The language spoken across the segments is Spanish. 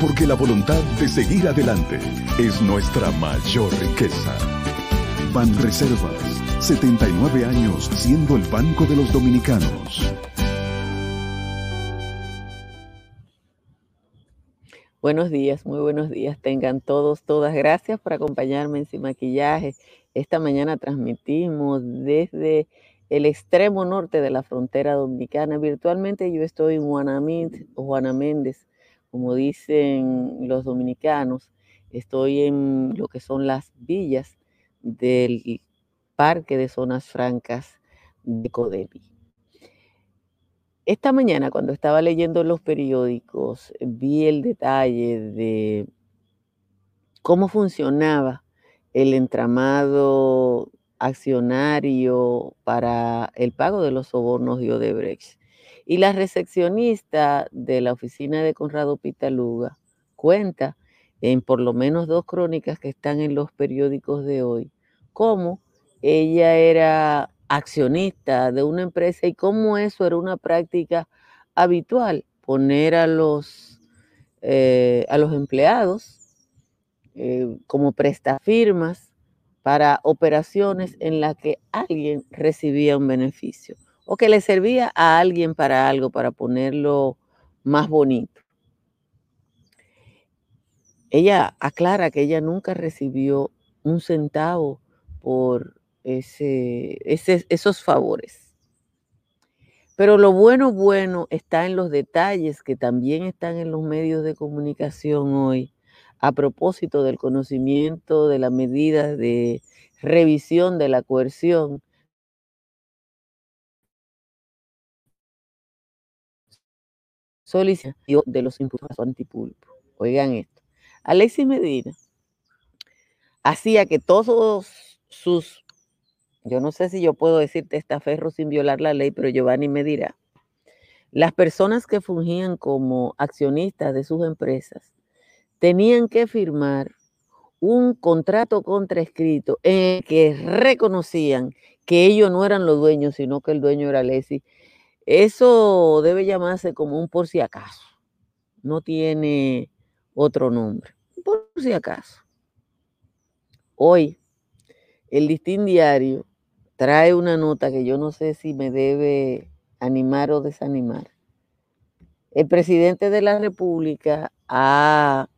Porque la voluntad de seguir adelante es nuestra mayor riqueza. Ban Reservas, 79 años siendo el Banco de los Dominicanos. Buenos días, muy buenos días. Tengan todos, todas. Gracias por acompañarme en Sin Maquillaje. Esta mañana transmitimos desde el extremo norte de la frontera dominicana. Virtualmente yo estoy en Juanamint o Juana Méndez, como dicen los dominicanos, estoy en lo que son las villas del Parque de Zonas Francas de Codevi. Esta mañana, cuando estaba leyendo los periódicos, vi el detalle de cómo funcionaba el entramado accionario para el pago de los sobornos de Odebrecht. Y la recepcionista de la oficina de Conrado Pitaluga cuenta en por lo menos dos crónicas que están en los periódicos de hoy, cómo ella era accionista de una empresa y cómo eso era una práctica habitual, poner a los, eh, a los empleados eh, como prestafirmas para operaciones en las que alguien recibía un beneficio o que le servía a alguien para algo, para ponerlo más bonito. Ella aclara que ella nunca recibió un centavo por ese, esos favores. Pero lo bueno, bueno está en los detalles que también están en los medios de comunicación hoy a propósito del conocimiento de la medida de revisión de la coerción solicitación de los impulsos antipulpo. Oigan esto. Alexis Medina hacía que todos sus, yo no sé si yo puedo decir testaferro sin violar la ley, pero Giovanni me dirá, las personas que fungían como accionistas de sus empresas tenían que firmar un contrato contraescrito en el que reconocían que ellos no eran los dueños, sino que el dueño era Alexis eso debe llamarse como un por si acaso. No tiene otro nombre. Por si acaso. Hoy, el Listín Diario trae una nota que yo no sé si me debe animar o desanimar. El presidente de la República ha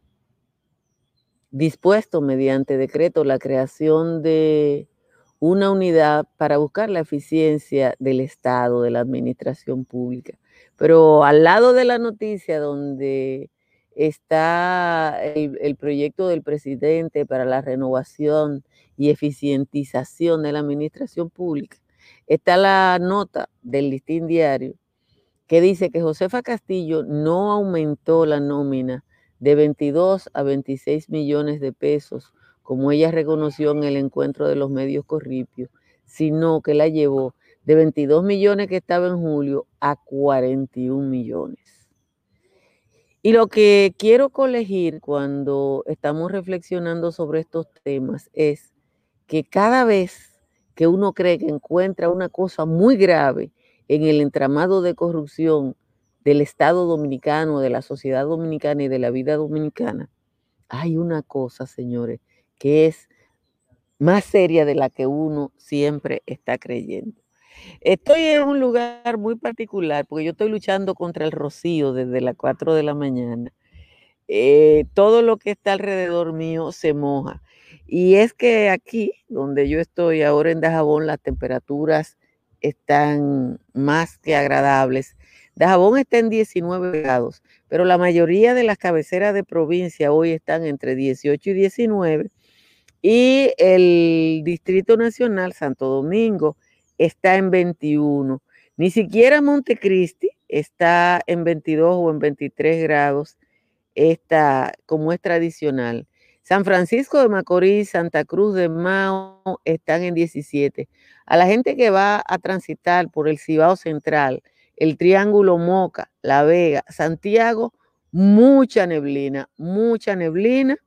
dispuesto mediante decreto la creación de una unidad para buscar la eficiencia del Estado, de la administración pública. Pero al lado de la noticia donde está el, proyecto del presidente para la renovación y eficientización de la administración pública, está la nota del listín diario que dice que Josefa Castillo no aumentó la nómina de 22 a 26 millones de pesos como ella reconoció en el encuentro de los medios Corripio, sino que la llevó de 22 millones que estaba en julio a 41 millones. Y lo que quiero colegir cuando estamos reflexionando sobre estos temas es que cada vez que uno cree que encuentra una cosa muy grave en el entramado de corrupción del Estado dominicano, de la sociedad dominicana y de la vida dominicana, hay una cosa, señores, que es más seria de la que uno siempre está creyendo. Estoy en un lugar muy particular porque yo estoy luchando contra el rocío desde las 4 de la mañana. Eh, todo lo que está alrededor mío se moja. Y es que aquí, donde yo estoy ahora en Dajabón, las temperaturas están más que agradables. Dajabón está en 19 grados, pero la mayoría de las cabeceras de provincia hoy están entre 18 y 19. Y el Distrito Nacional, Santo Domingo, está en 21. Ni siquiera Montecristi está en 22 o en 23 grados, está, como es tradicional. San Francisco de Macorís, Santa Cruz de Mao están en 17. A la gente que va a transitar por el Cibao Central, el Triángulo Moca, La Vega, Santiago, mucha neblina, mucha neblina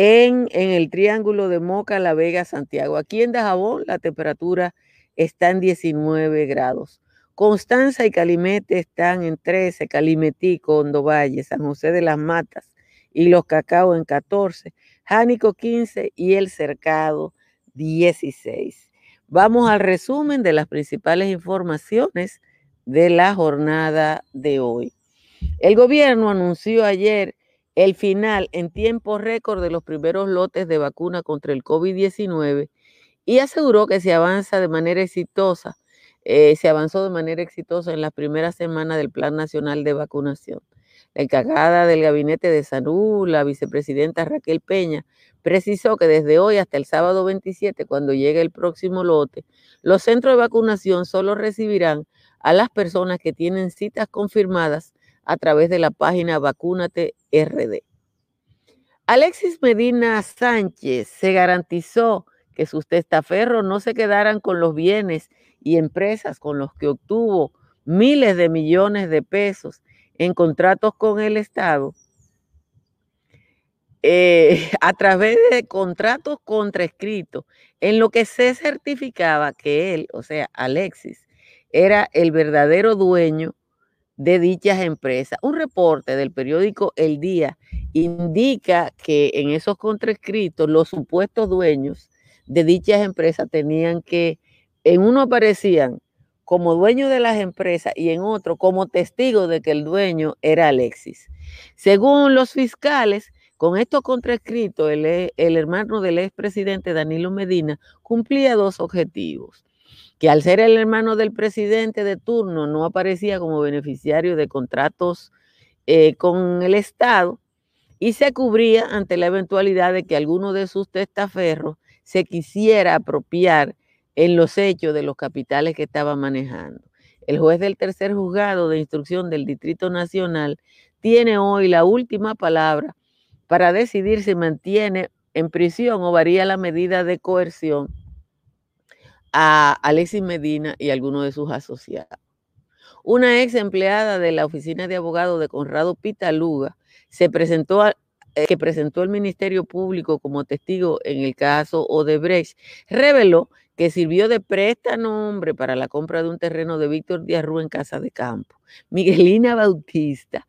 en, el Triángulo de Moca, La Vega, Santiago. Aquí en Dajabón la temperatura está en 19 grados. Constanza y Calimete están en 13, Calimetico, Hondo Valle, San José de las Matas y Los Cacao en 14, Jánico 15 y El Cercado 16. Vamos al resumen de las principales informaciones de la jornada de hoy. El gobierno anunció ayer el final en tiempo récord de los primeros lotes de vacuna contra el COVID-19 y aseguró que se avanza de manera exitosa eh, se avanzó de manera exitosa en la primera semana del Plan Nacional de Vacunación. La encargada del Gabinete de Salud, la vicepresidenta Raquel Peña, precisó que desde hoy hasta el sábado 27, cuando llegue el próximo lote, los centros de vacunación solo recibirán a las personas que tienen citas confirmadas a través de la página Vacúnate RD. Alexis Medina Sánchez se garantizó que sus testaferros no se quedaran con los bienes y empresas con los que obtuvo miles de millones de pesos en contratos con el Estado, eh, a través de contratos contraescritos, en lo que se certificaba que él, o sea, Alexis, era el verdadero dueño de dichas empresas. Un reporte del periódico El Día indica que en esos contraescritos los supuestos dueños de dichas empresas tenían que en uno aparecían como dueño de las empresas y en otro como testigo de que el dueño era Alexis. Según los fiscales, con esto contraescrito, el, el hermano del expresidente Danilo Medina cumplía dos objetivos que al ser el hermano del presidente de turno no aparecía como beneficiario de contratos eh, con el Estado y se cubría ante la eventualidad de que alguno de sus testaferros se quisiera apropiar en los hechos de los capitales que estaba manejando. El juez del tercer juzgado de instrucción del Distrito Nacional tiene hoy la última palabra para decidir si mantiene en prisión o varía la medida de coerción a Alexis Medina y algunos de sus asociados. Una ex empleada de la oficina de abogados de Conrado Pitaluga se presentó a, eh, que presentó el Ministerio Público como testigo en el caso Odebrecht, reveló que sirvió de nombre para la compra de un terreno de Víctor Díaz en Casa de Campo. Miguelina Bautista,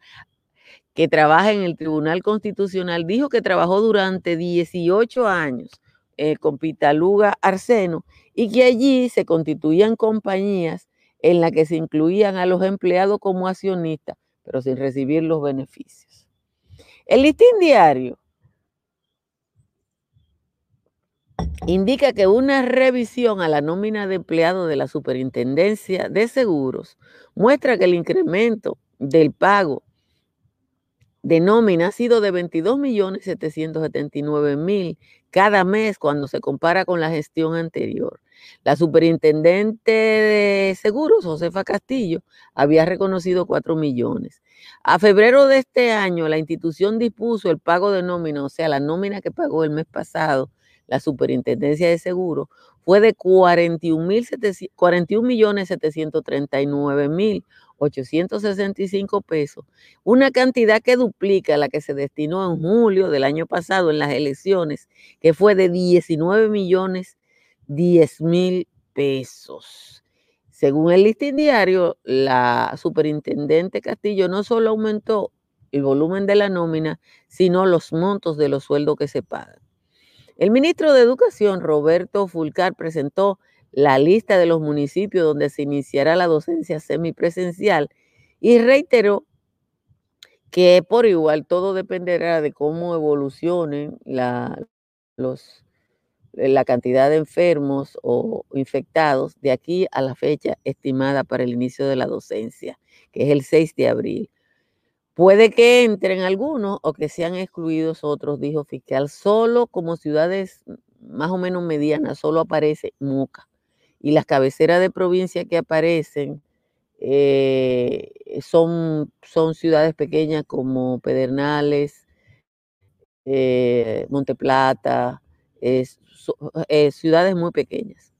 que trabaja en el Tribunal Constitucional, dijo que trabajó durante 18 años eh, con Pitaluga Arseno y que allí se constituían compañías en las que se incluían a los empleados como accionistas, pero sin recibir los beneficios. El listín diario indica que una revisión a la nómina de empleados de la Superintendencia de Seguros muestra que el incremento del pago de nómina ha sido de 22.779.000 cada mes cuando se compara con la gestión anterior. La superintendente de seguros, Josefa Castillo, había reconocido 4 millones. A febrero de este año, la institución dispuso el pago de nómina, o sea, la nómina que pagó el mes pasado, la Superintendencia de Seguros, fue de 41 millones 739 mil 865 pesos, una cantidad que duplica la que se destinó en julio del año pasado en las elecciones, que fue de 19 millones 10 mil pesos. Según el listín diario, la superintendente Castillo no solo aumentó el volumen de la nómina, sino los montos de los sueldos que se pagan. El ministro de Educación, Roberto Fulcar, presentó la lista de los municipios donde se iniciará la docencia semipresencial y reiteró que por igual todo dependerá de cómo evolucionen los, la cantidad de enfermos o infectados de aquí a la fecha estimada para el inicio de la docencia, que es el 6 de abril. Puede que entren algunos o que sean excluidos otros, dijo fiscal. Solo como ciudades más o menos medianas, solo aparece Moca. Y las cabeceras de provincia que aparecen eh, son, son ciudades pequeñas como Pedernales, eh, Monteplata, eh, ciudades muy pequeñas.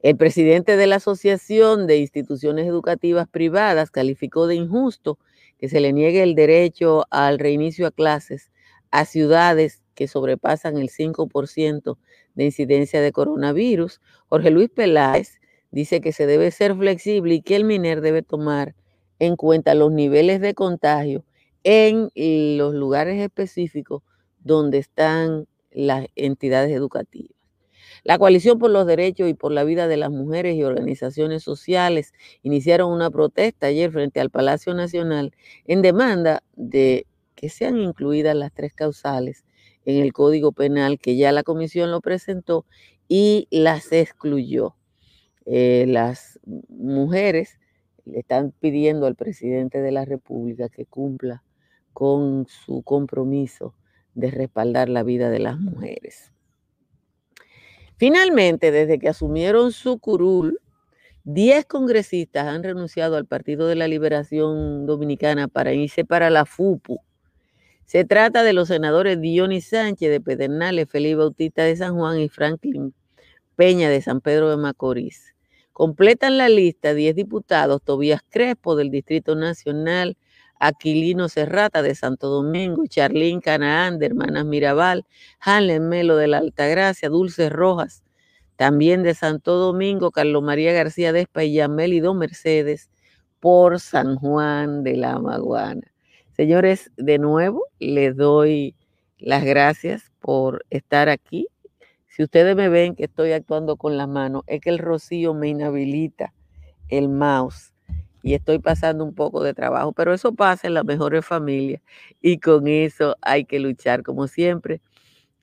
El presidente de la Asociación de Instituciones Educativas Privadas calificó de injusto que se le niegue el derecho al reinicio a clases a ciudades que sobrepasan el 5% de incidencia de coronavirus. Jorge Luis Peláez dice que se debe ser flexible y que el MINER debe tomar en cuenta los niveles de contagio en los lugares específicos donde están las entidades educativas. La coalición por los derechos y por la vida de las mujeres y organizaciones sociales iniciaron una protesta ayer frente al Palacio Nacional en demanda de que sean incluidas las tres causales en el Código Penal que ya la comisión lo presentó y las excluyó. Eh, las mujeres le están pidiendo al presidente de la República que cumpla con su compromiso de respaldar la vida de las mujeres. Finalmente, desde que asumieron su curul, 10 congresistas han renunciado al Partido de la Liberación Dominicana para irse para la FUPU. Se trata de los senadores Dionis Sánchez de Pedernales, Felipe Bautista de San Juan y Franklin Peña de San Pedro de Macorís. Completan la lista 10 diputados, Tobías Crespo del Distrito Nacional, Aquilino Serrata de Santo Domingo, Charlín Canaán de Hermanas Mirabal, Hanlen Melo de la Altagracia, Dulce Rojas, también de Santo Domingo, Carlos María García de Espa y Yamelido Mercedes por San Juan de la Maguana. Señores, de nuevo les doy las gracias por estar aquí. Si ustedes me ven que estoy actuando con las manos, es que el rocío me inhabilita el mouse y estoy pasando un poco de trabajo, pero eso pasa en las mejores familias y con eso hay que luchar. Como siempre,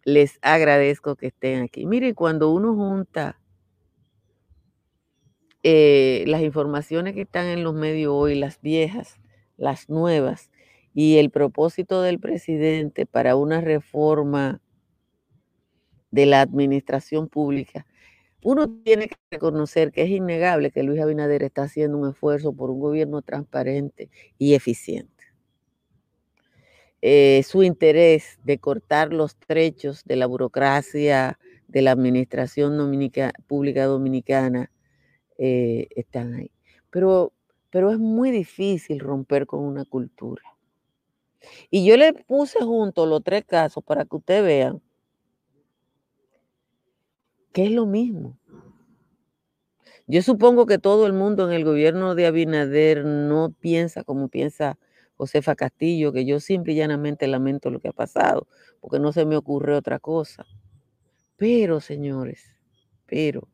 les agradezco que estén aquí. Miren, cuando uno junta eh, las informaciones que están en los medios hoy, las viejas, las nuevas, y el propósito del presidente para una reforma de la administración pública, uno tiene que reconocer que es innegable que Luis Abinader está haciendo un esfuerzo por un gobierno transparente y eficiente. Eh, su interés de cortar los trechos de la burocracia de la administración pública dominicana eh, están ahí. Pero, pero es muy difícil romper con una cultura. Y yo le puse junto los tres casos para que ustedes vean que es lo mismo. Yo supongo que todo el mundo en el gobierno de Abinader no piensa como piensa Josefa Castillo, que yo simple y llanamente lamento lo que ha pasado, porque no se me ocurre otra cosa. Pero, señores, pero,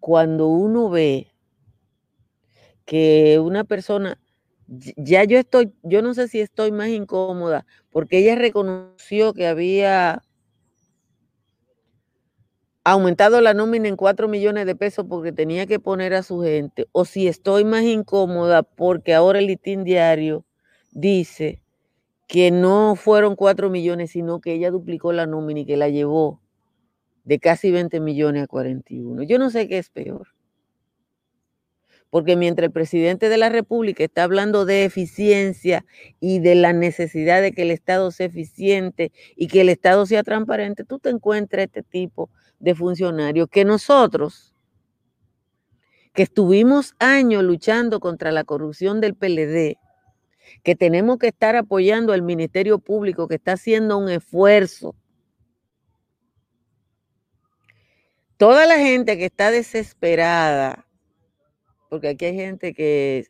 cuando uno ve que una persona, ya yo estoy, yo no sé si estoy más incómoda, porque ella reconoció que había aumentado la nómina en 4 millones de pesos porque tenía que poner a su gente, o si estoy más incómoda porque ahora el litín diario dice que no fueron 4 millones, sino que ella duplicó la nómina y que la llevó de casi 20 millones a 41. Yo no sé qué es peor. Porque mientras el presidente de la República está hablando de eficiencia y de la necesidad de que el Estado sea eficiente y que el Estado sea transparente, tú te encuentras este tipo de funcionarios que nosotros, que estuvimos años luchando contra la corrupción del PLD, que tenemos que estar apoyando al Ministerio Público que está haciendo un esfuerzo. Toda la gente que está desesperada, porque aquí hay gente que,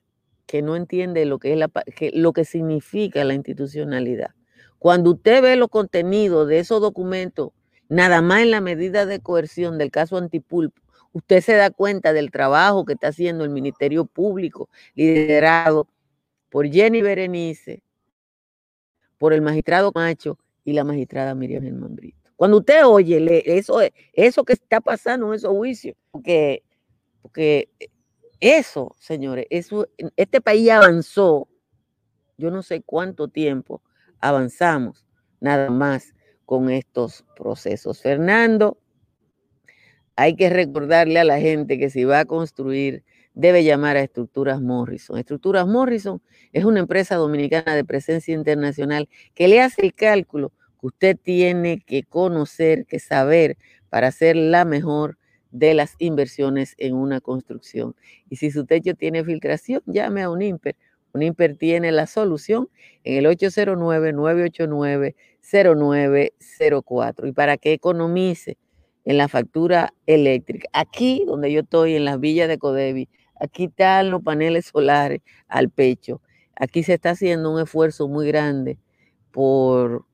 que no entiende lo que, es la, lo que significa la institucionalidad. Cuando usted ve los contenidos de esos documentos nada más en la medida de coerción del caso Antipulpo, usted se da cuenta del trabajo que está haciendo el Ministerio Público, liderado por Jenny Berenice, por el magistrado Macho y la magistrada Miriam Germán Brito. Cuando usted oye eso, eso que está pasando en esos juicios, porque, porque eso, señores, eso, este país avanzó, yo no sé cuánto tiempo avanzamos nada más con estos procesos. Fernando, hay que recordarle a la gente que si va a construir, debe llamar a Estructuras Morrison. Estructuras Morrison es una empresa dominicana de presencia internacional que le hace el cálculo que usted tiene que conocer, que saber para hacer la mejor de las inversiones en una construcción. Y si su techo tiene filtración, llame a un IMPER. Un IMPER tiene la solución en el 809-989-0904. Y para que economice en la factura eléctrica, aquí donde yo estoy, en las villas de Codevi, aquí están los paneles solares al pecho. Aquí se está haciendo un esfuerzo muy grande por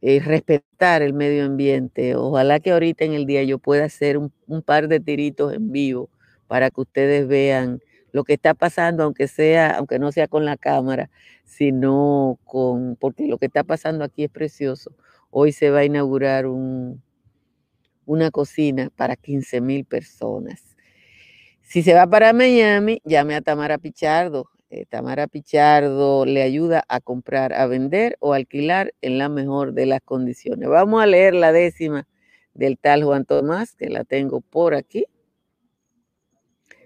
eh, respetar el medio ambiente. Ojalá que ahorita en el día yo pueda hacer un, par de tiritos en vivo para que ustedes vean lo que está pasando, aunque sea, aunque no sea con la cámara, sino con, porque lo que está pasando aquí es precioso. Hoy se va a inaugurar un, una cocina para 15 mil personas. Si se va para Miami, llame a Tamara Pichardo. Eh, Tamara Pichardo le ayuda a comprar, a vender o alquilar en la mejor de las condiciones. Vamos a leer la décima del tal Juan Tomás, que la tengo por aquí.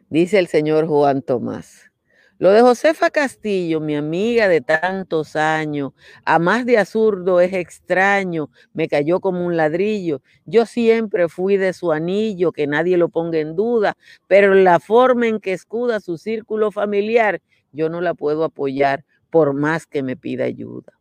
Dice el señor Juan Tomás. Lo de Josefa Castillo, mi amiga de tantos años, a más de absurdo es extraño, me cayó como un ladrillo. Yo siempre fui de su anillo, que nadie lo ponga en duda, pero la forma en que escuda su círculo familiar yo no la puedo apoyar por más que me pida ayuda.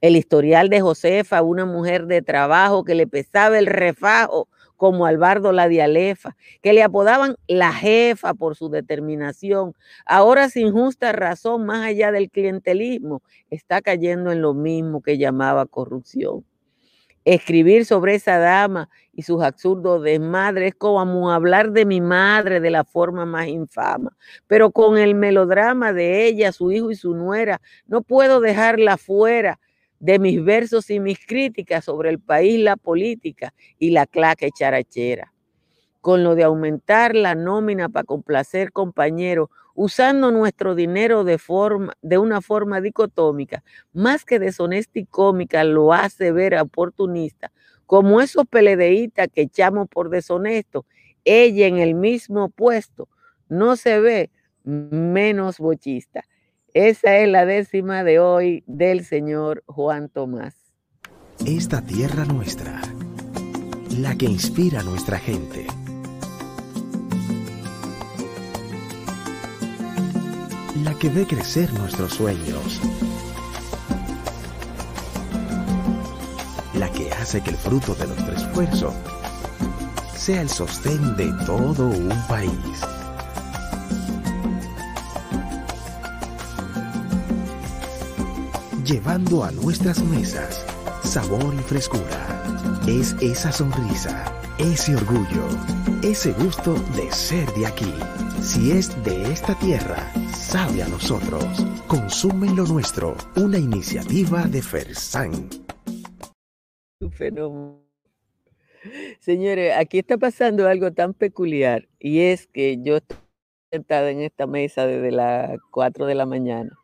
El historial de Josefa, una mujer de trabajo que le pesaba el refajo como Albardo la dialefa, que le apodaban la jefa por su determinación, ahora sin justa razón, más allá del clientelismo, está cayendo en lo mismo que llamaba corrupción. Escribir sobre esa dama y sus absurdos desmadres es como hablar de mi madre de la forma más infama. Pero con el melodrama de ella, su hijo y su nuera, no puedo dejarla fuera de mis versos y mis críticas sobre el país, la política y la claque charachera. Con lo de aumentar la nómina para complacer compañeros, usando nuestro dinero de, forma, de una forma dicotómica, más que deshonesta y cómica, lo hace ver oportunista, como esos peledeítas que echamos por deshonesto, ella en el mismo puesto, no se ve menos bochista. Esa es la décima de hoy del señor Juan Tomás. Esta tierra nuestra, la que inspira a nuestra gente la que ve crecer nuestros sueños, la que hace que el fruto de nuestro esfuerzo sea el sostén de todo un país. Llevando a nuestras mesas sabor y frescura. Es esa sonrisa, ese orgullo, ese gusto de ser de aquí. Si es de esta tierra, sabe a nosotros. Consumen lo nuestro, una iniciativa de Fersan. Señores, aquí está pasando algo tan peculiar y es que yo estoy sentada en esta mesa desde las 4 de la mañana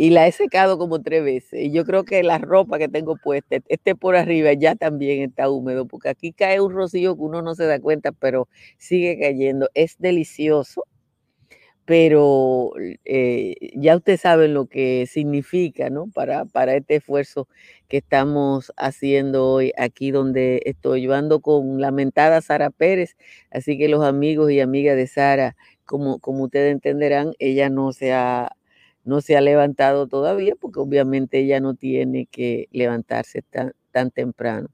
y la he secado como tres veces. Y yo creo que la ropa que tengo puesta, este por arriba ya también está húmedo, porque aquí cae un rocío que uno no se da cuenta, pero sigue cayendo. Es delicioso pero eh, ya ustedes saben lo que significa, ¿no? Para, para este esfuerzo que estamos haciendo hoy aquí donde estoy. llevando con lamentada Sara Pérez, así que los amigos y amigas de Sara, como, como ustedes entenderán, ella no se ha no se ha levantado todavía porque obviamente ella no tiene que levantarse tan, tan temprano.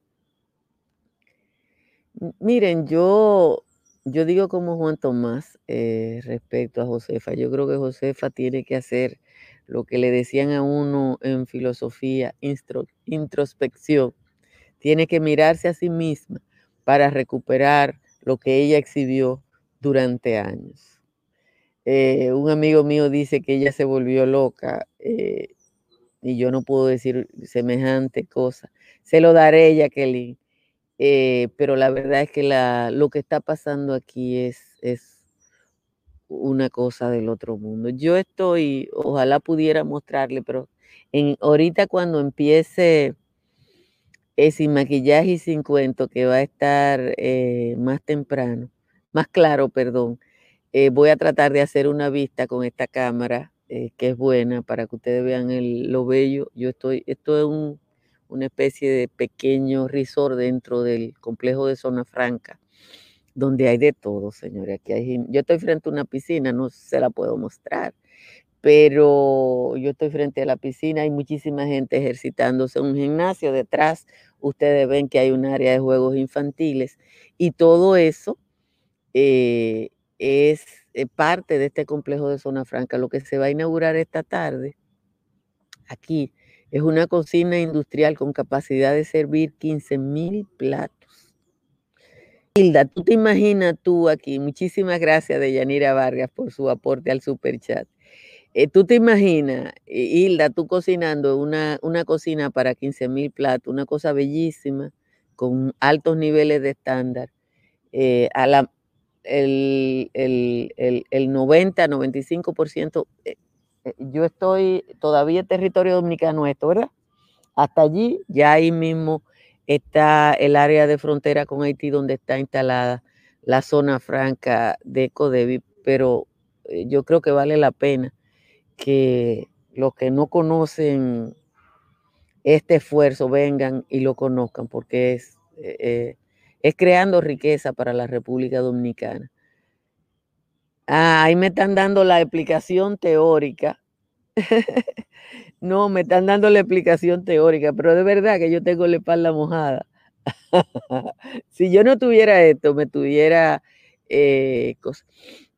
Miren, yo yo digo como Juan Tomás eh, respecto a Josefa. Yo creo que Josefa tiene que hacer lo que le decían a uno en filosofía, introspección. Tiene que mirarse a sí misma para recuperar lo que ella exhibió durante años. Eh, un amigo mío dice que ella se volvió loca eh, y yo no puedo decir semejante cosa. Se lo daré, Jacqueline eh, pero la verdad es que lo que está pasando aquí es, una cosa del otro mundo. Yo estoy, ojalá pudiera mostrarle, pero en, ahorita cuando empiece eh, sin maquillaje y sin cuento, que va a estar más temprano, más claro, perdón, eh, voy a tratar de hacer una vista con esta cámara, que es buena para que ustedes vean el, lo bello. Yo estoy, esto es un, una especie de pequeño resort dentro del complejo de Zona Franca donde hay de todo, señores. Aquí hay, yo estoy frente a una piscina, no se la puedo mostrar, pero yo estoy frente a la piscina, hay muchísima gente ejercitándose en un gimnasio. Detrás ustedes ven que hay un área de juegos infantiles y todo eso eh, es eh, parte de este complejo de Zona Franca. Lo que se va a inaugurar esta tarde aquí es una cocina industrial con capacidad de servir 15 mil platos Hilda, tú te imaginas tú aquí, muchísimas gracias de Yanira Vargas por su aporte al super chat. Eh, tú te imaginas, eh, Hilda, tú cocinando una, una cocina para 15 mil platos, una cosa bellísima, con altos niveles de estándar. Eh, a la, el, el, el, el 90, 95%, yo estoy todavía en territorio dominicano esto, ¿verdad? Hasta allí, ya ahí mismo está el área de frontera con Haití donde está instalada la zona franca de Codevi, pero eh, yo creo que vale la pena que los que no conocen este esfuerzo vengan y lo conozcan, porque es, eh, eh, es creando riqueza para la República Dominicana. Ah, ahí me están dando la explicación teórica No, me están dando la explicación teórica, pero de verdad que yo tengo la espalda mojada. si yo no tuviera esto, me tuviera eh, cosas.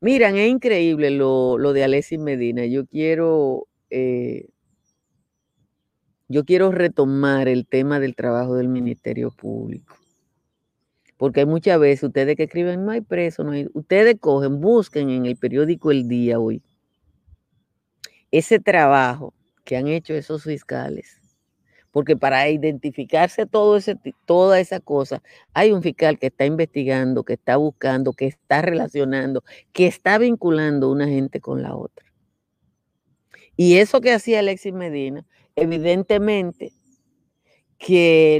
Miran, es increíble lo, lo de Alexis Medina. Yo quiero, eh, yo quiero retomar el tema del trabajo del Ministerio Público. Porque hay muchas veces ustedes que escriben, no hay preso, no hay. Ustedes cogen, busquen en el periódico El Día hoy ese trabajo que han hecho esos fiscales. Porque para identificarse todo ese, toda esa cosa, hay un fiscal que está investigando, que está buscando, que está relacionando, que está vinculando una gente con la otra. Y eso que hacía Alexis Medina, evidentemente que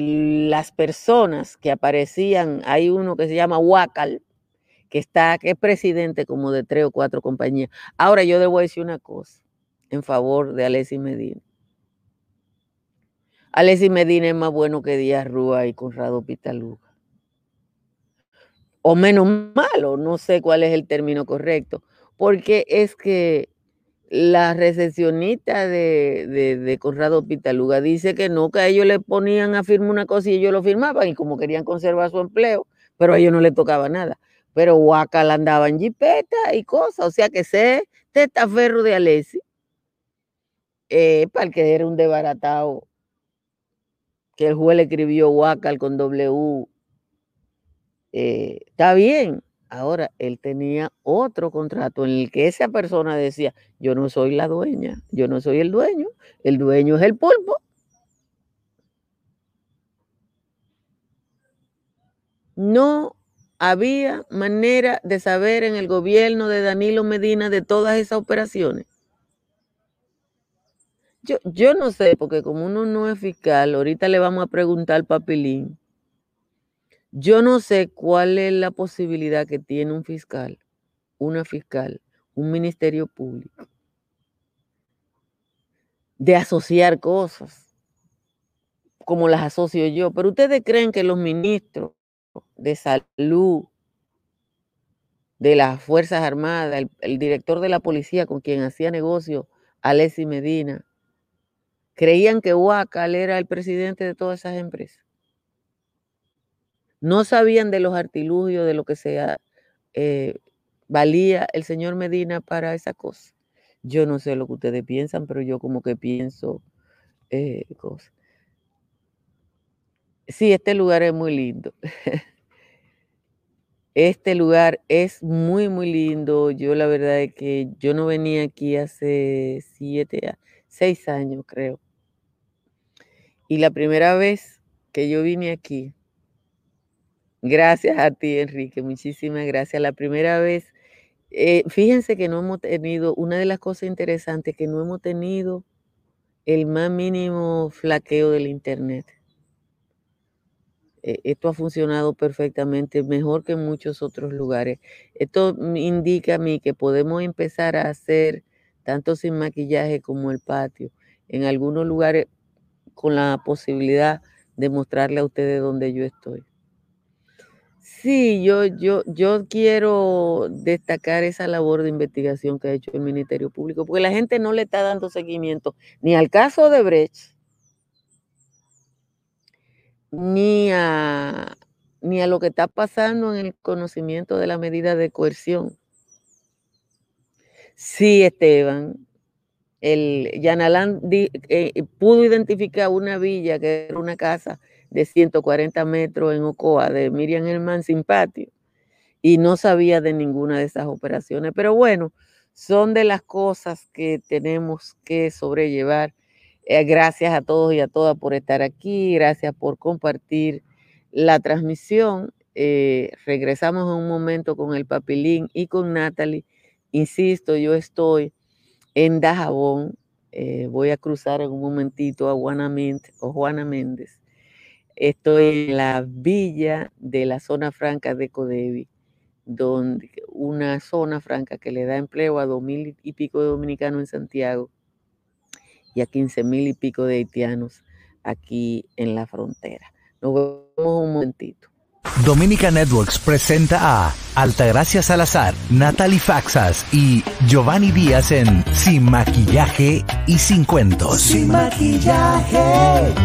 las personas que aparecían, hay uno que se llama Huacal, que está, que es presidente como de tres o cuatro compañías. Ahora yo debo decir una cosa en favor de Alessi Medina. Alessi Medina es más bueno que Díaz Rúa y Conrado Pitaluga. O menos malo, no sé cuál es el término correcto, porque es que la recepcionista de, de, Conrado Pitaluga dice que no, que a ellos le ponían a firmar una cosa y ellos lo firmaban y como querían conservar su empleo, pero a ellos no le tocaba nada. Pero Huacal andaba en jipeta y cosas, o sea que sé testaferro de Alessi eh, para el que era un desbaratado, que el juez le escribió Huacal con W, eh, está bien. Ahora, él tenía otro contrato en el que esa persona decía, yo no soy la dueña, yo no soy el dueño, el dueño es el pulpo. No había manera de saber en el gobierno de Danilo Medina de todas esas operaciones. Yo, no sé, porque como uno no es fiscal, ahorita le vamos a preguntar al papilín. Yo no sé cuál es la posibilidad que tiene un fiscal, una fiscal, un ministerio público, de asociar cosas como las asocio yo. Pero ustedes creen que los ministros de salud, de las Fuerzas Armadas, el, el director de la policía con quien hacía negocio, Alessi Medina, creían que Huacal era el presidente de todas esas empresas. No sabían de los artilugios, de lo que sea, eh, valía el señor Medina para esa cosa. Yo no sé lo que ustedes piensan, pero yo como que pienso eh, cosas. Sí, este lugar es muy lindo. Este lugar es muy, muy lindo. Yo la verdad es que yo no venía aquí hace siete, seis años, creo. Y la primera vez que yo vine aquí, Gracias a ti, Enrique. Muchísimas gracias. La primera vez, eh, fíjense que no hemos tenido, una de las cosas interesantes que no hemos tenido el más mínimo flaqueo del Internet. Eh, esto ha funcionado perfectamente, mejor que en muchos otros lugares. Esto indica a mí que podemos empezar a hacer tanto sin maquillaje como el patio, en algunos lugares con la posibilidad de mostrarle a ustedes dónde yo estoy. Sí, yo, yo, yo quiero destacar esa labor de investigación que ha hecho el Ministerio Público, porque la gente no le está dando seguimiento ni al caso de Brecht, ni a, ni a lo que está pasando en el conocimiento de la medida de coerción. Sí, Esteban, el Yanalán eh, pudo identificar una villa que era una casa de 140 metros en Ocoa de Miriam Herman sin patio y no sabía de ninguna de esas operaciones. Pero bueno, son de las cosas que tenemos que sobrellevar eh, gracias a todos y a todas por estar aquí, gracias por compartir la transmisión. Eh, regresamos en un momento con el papilín y con Natalie. Insisto, yo estoy en Dajabón. Eh, voy a cruzar en un momentito a Juana, o Juana Méndez. Estoy en la villa de la zona franca de Codevi, donde una zona franca que le da empleo a dos mil y pico de dominicanos en Santiago y a 15 mil y pico de haitianos aquí en la frontera. Nos vemos un momentito. Dominica Networks presenta a Altagracia Salazar, Natalie Faxas y Giovanni Díaz en Sin Maquillaje y Sin Cuentos. Sin Maquillaje.